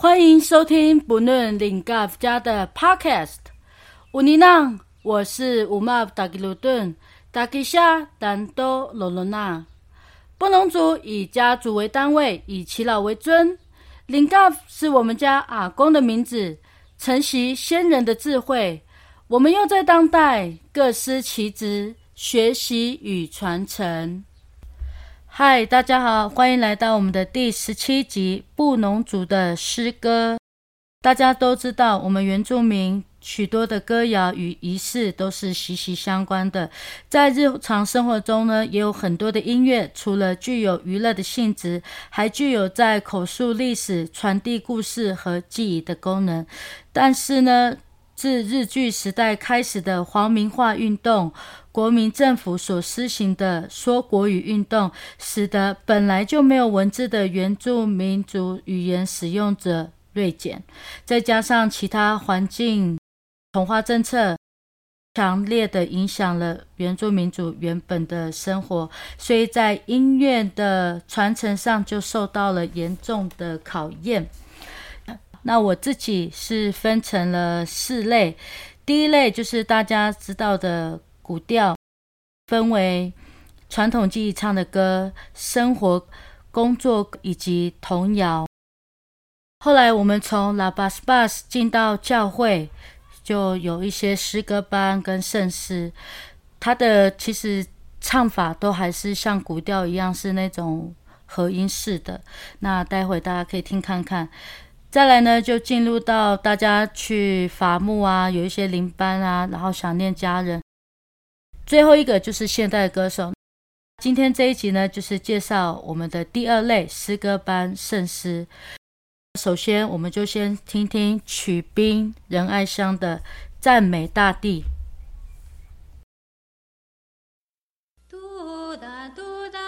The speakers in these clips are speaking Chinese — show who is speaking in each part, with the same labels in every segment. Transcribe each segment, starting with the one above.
Speaker 1: 欢迎收听不论领 g 家的 Podcast。乌尼浪，我是乌玛达吉鲁顿达吉夏丹多罗罗纳。布农族以家族为单位，以耆老为尊。领 g 是我们家阿公的名字，承袭先人的智慧。我们又在当代各司其职，学习与传承。嗨，大家好，欢迎来到我们的第十七集《布农族的诗歌》。大家都知道，我们原住民许多的歌谣与仪式都是息息相关的。在日常生活中呢，也有很多的音乐，除了具有娱乐的性质，还具有在口述历史、传递故事和记忆的功能。但是呢，自日据时代开始的皇民化运动。国民政府所施行的说国语运动，使得本来就没有文字的原住民族语言使用者锐减，再加上其他环境同化政策，强烈的影响了原住民族原本的生活，所以在音乐的传承上就受到了严重的考验。那我自己是分成了四类，第一类就是大家知道的。古调分为传统记忆唱的歌、生活、工作以及童谣。后来我们从拉巴斯巴斯进到教会，就有一些诗歌班跟圣诗。它的其实唱法都还是像古调一样，是那种和音式的。那待会大家可以听看看。再来呢，就进入到大家去伐木啊，有一些灵班啊，然后想念家人。最后一个就是现代歌手。今天这一集呢，就是介绍我们的第二类诗歌班圣诗。首先，我们就先听听曲冰仁爱香的《赞美大地》。嘟哒嘟哒。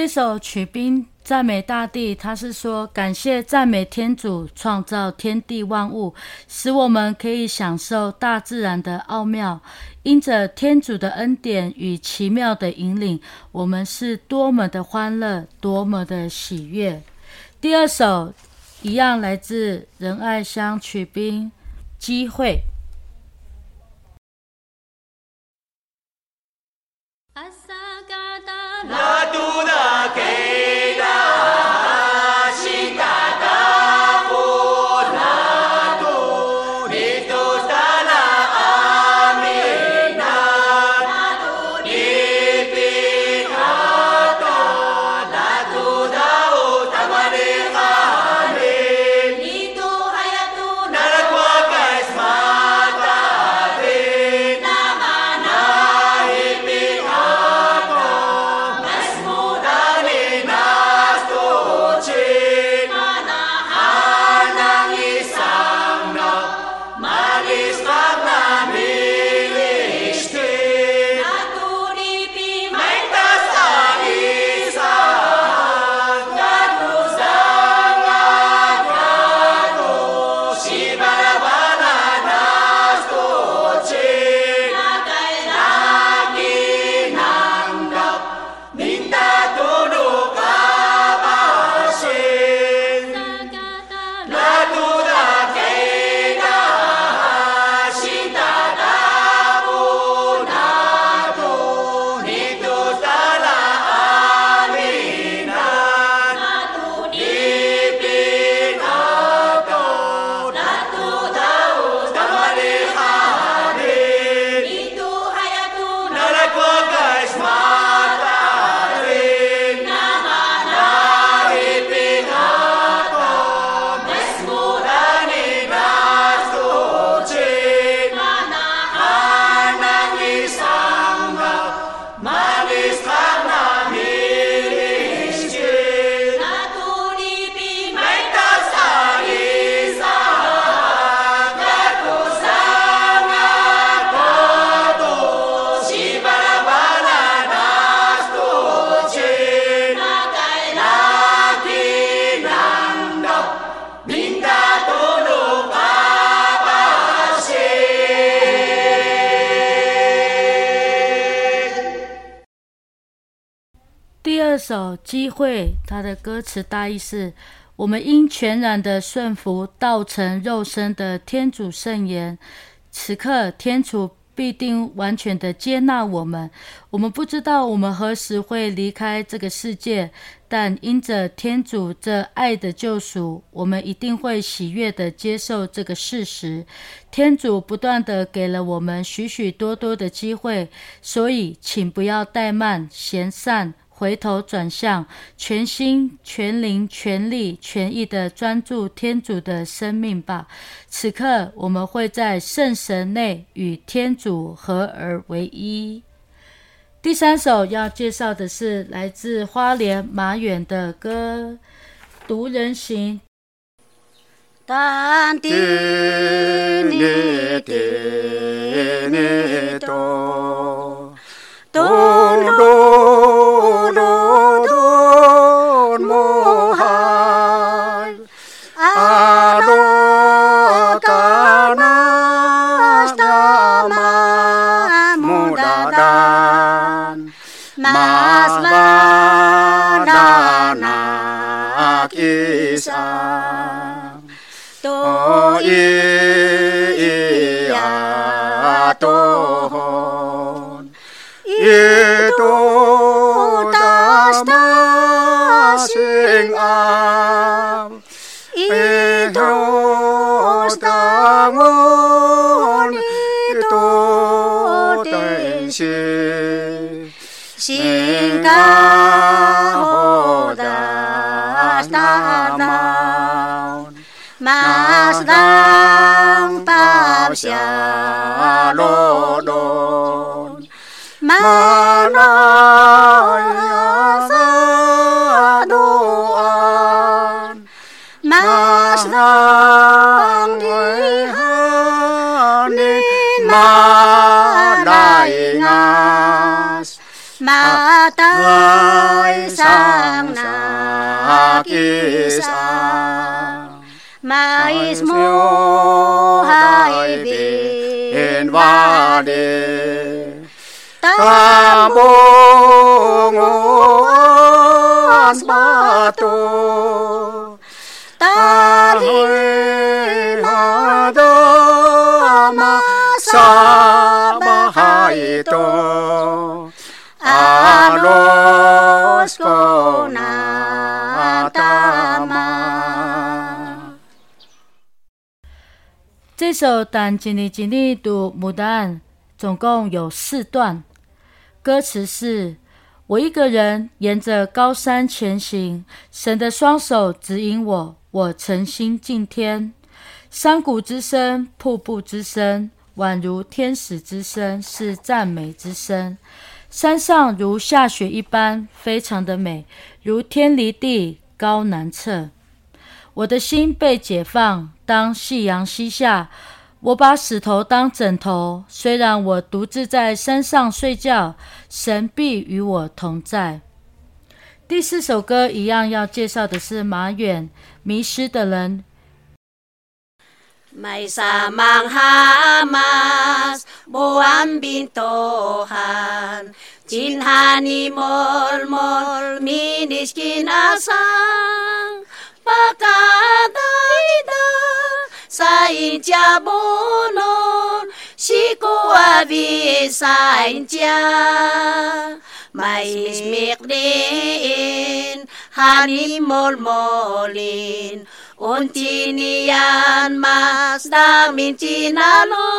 Speaker 2: 这首曲兵赞美大地，他是说感谢赞美天主创造天地万物，使我们可以享受大自然的奥妙。因着天主的恩典与奇妙的引领，我们是多么的欢乐，多么的喜悦。第二首一样来自仁爱乡曲兵机会。na tu na ke 首机会，它的歌词大意是：我们应全然的顺服道成肉身的天主圣言。此刻，天主必定完全的接纳我们。我们不知道我们何时会离开这个世界，但因着天主这爱的救赎，我们一定会喜悦的接受这个事实。天主不断的给了我们许许多多的机会，所以请不要怠慢，嫌善。回头转向，全心全灵全力全意的专注天主的生命吧。此刻，我们会在圣神内与天主合而为一。第三首要介绍的是来自花莲马远的歌《独人行》。mas mana na kisang to i a to
Speaker 3: hon
Speaker 2: i to tas ta sing am i to sta mon i to ten
Speaker 3: sing
Speaker 2: 下落落，马拉雅萨多安，马桑尼哈尼马拉雅斯。matay sang nakisa Mais mo hai bin vade Tambungos bato Talimado
Speaker 1: 这首《但今日今日读牡丹》总共有四段，歌词是：我一个人沿着高山前行，神的双手指引我，我诚心敬天。山谷之声、瀑布之声，宛如天使之声，是赞美之声。山上如下雪一般，非常的美，如天离地，高难测。我的心被解放。当夕阳西下，我把石头当枕头。虽然我独自在山上睡觉，神必与我同在。第四首歌一样要介绍的是马远《迷失的人》。
Speaker 2: Aha da da sai ja bonon, Siku abi sa inja, May smikdin, hani mol-molin, Unti niyan mas damin tinalo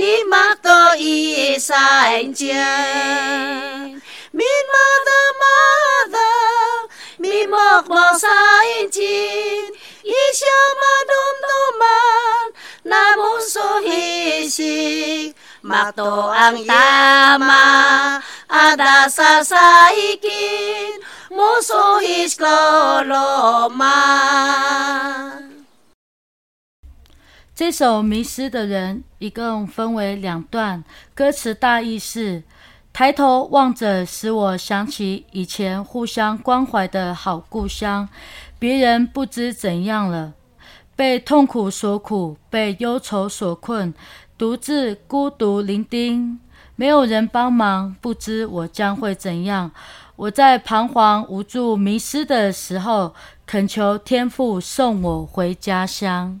Speaker 2: Ukasiyay, ukamidangan Ni makto isain tiyan Min mada mada, mi mokmo sain tin Isya madumduman, namun so hisik Makto ang tama, ada sa saikin, musuhis koloma.
Speaker 1: 这首《迷失的人》一共分为两段，歌词大意是：抬头望着，使我想起以前互相关怀的好故乡。别人不知怎样了，被痛苦所苦，被忧愁所困，独自孤独伶仃，没有人帮忙，不知我将会怎样。我在彷徨无助、迷失的时候，恳求天父送我回家乡。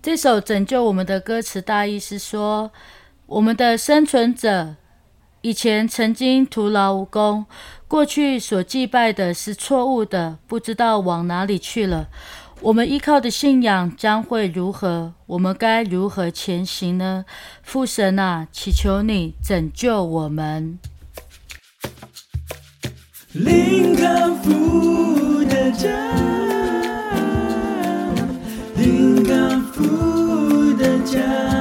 Speaker 1: 这首拯救我们的歌词大意是说，我们的生存者以前曾经徒劳无功，过去所祭拜的是错误的，不知道往哪里去了。我们依靠的信仰将会如何？我们该如何前行呢？父神啊祈求你拯救我们。
Speaker 4: 林康福的家林康福的家。